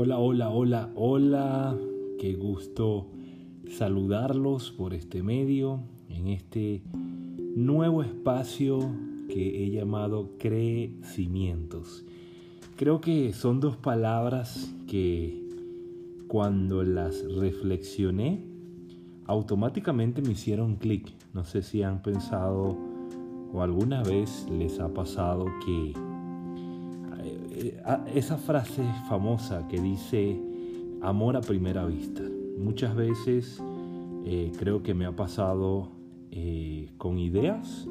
Hola, hola, hola, hola. Qué gusto saludarlos por este medio, en este nuevo espacio que he llamado crecimientos. Creo que son dos palabras que cuando las reflexioné, automáticamente me hicieron clic. No sé si han pensado o alguna vez les ha pasado que esa frase famosa que dice amor a primera vista. Muchas veces eh, creo que me ha pasado eh, con ideas.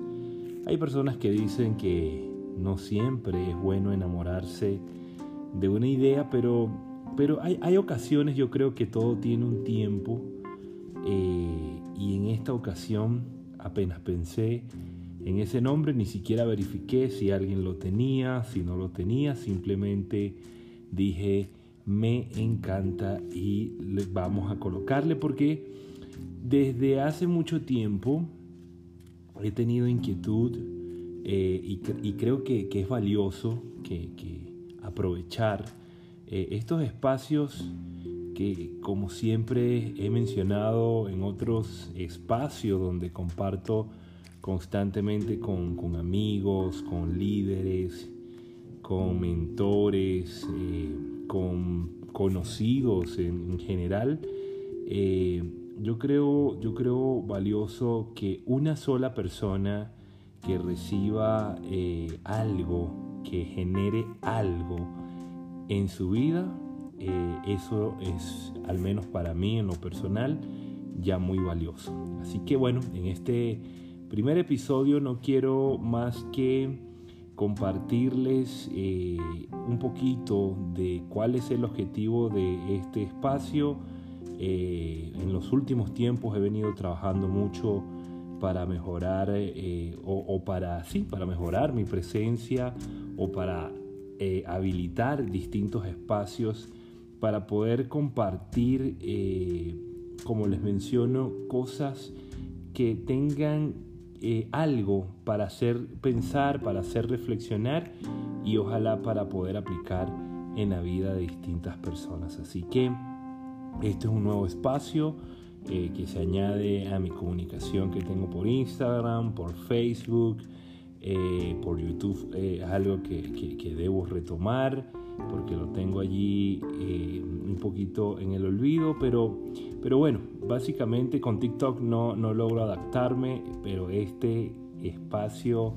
Hay personas que dicen que no siempre es bueno enamorarse de una idea, pero, pero hay, hay ocasiones, yo creo que todo tiene un tiempo. y en esta ocasión apenas pensé en ese nombre ni siquiera verifiqué si alguien lo tenía, si no lo tenía, simplemente dije me encanta y vamos a colocarle porque desde hace mucho tiempo he tenido inquietud eh, y, creo que, es valioso que, aprovechar eh, estos espacios que como siempre he mencionado en otros espacios donde comparto constantemente con, amigos, con líderes, con mentores, eh, con conocidos en, general. Eh, yo, creo, yo creo valioso que una sola persona que reciba eh, algo, que genere algo en su vida, eso es, al menos para mí en lo personal, ya muy valioso. Así que bueno, en este primer episodio no quiero más que compartirles eh, un poquito de cuál es el objetivo de este espacio. Eh, en los últimos tiempos he venido trabajando mucho para mejorar eh, o, para sí, para mejorar mi presencia o para habilitar distintos espacios para poder compartir, como les menciono, cosas que tengan eh, algo para hacer pensar, para hacer reflexionar y ojalá para poder aplicar en la vida de distintas personas. Así que este es un nuevo espacio eh, que se añade a mi comunicación que tengo por Instagram, por Facebook, eh, por YouTube. es algo que, que debo retomar porque lo tengo allí un poquito en el olvido, pero, pero bueno, básicamente con TikTok no, no logro adaptarme, pero este espacio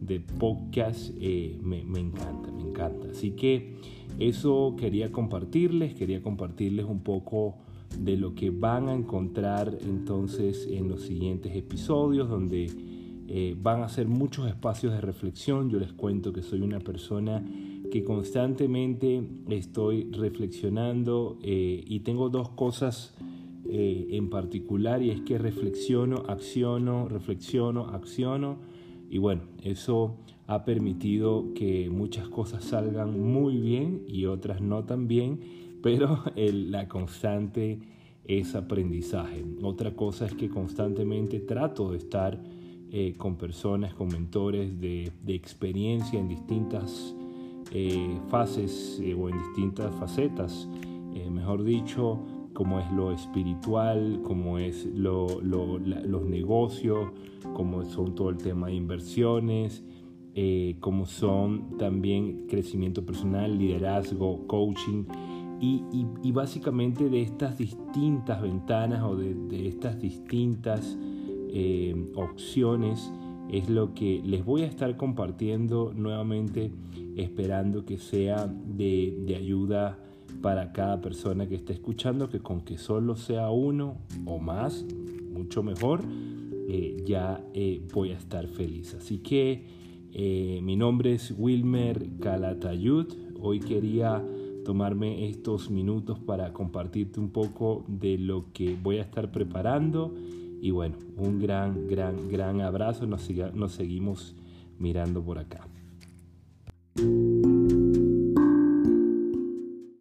de podcast eh, me, encanta, me encanta. Así que eso quería compartirles, quería compartirles un poco de lo que van a encontrar entonces en los siguientes episodios, donde eh, van a ser muchos espacios de reflexión. Yo les cuento que soy una persona que constantemente estoy reflexionando eh, y tengo dos cosas eh, en particular y es que reflexiono, acciono, reflexiono, acciono y bueno, eso ha permitido que muchas cosas salgan muy bien y otras no tan bien, pero la constante es aprendizaje. Otra cosa es que constantemente trato de estar eh, con personas, con mentores de, experiencia en distintas eh, fases eh, o en distintas facetas, eh, mejor dicho, como es lo espiritual, como es lo, los negocios, como son todo el tema de inversiones, como son también crecimiento personal, liderazgo, coaching. Y, básicamente de estas distintas ventanas o de, de estas distintas opciones es lo que les voy a estar compartiendo nuevamente esperando que sea de, ayuda para cada persona que esté escuchando, que con que solo sea uno o más, mucho mejor, eh, ya eh, voy a estar feliz. Así que eh, mi nombre es Wilmer Calatayud. Hoy quería tomarme estos minutos para compartirte un poco de lo que voy a estar preparando. Y bueno, un gran, gran, gran abrazo. nos seguimos mirando por acá.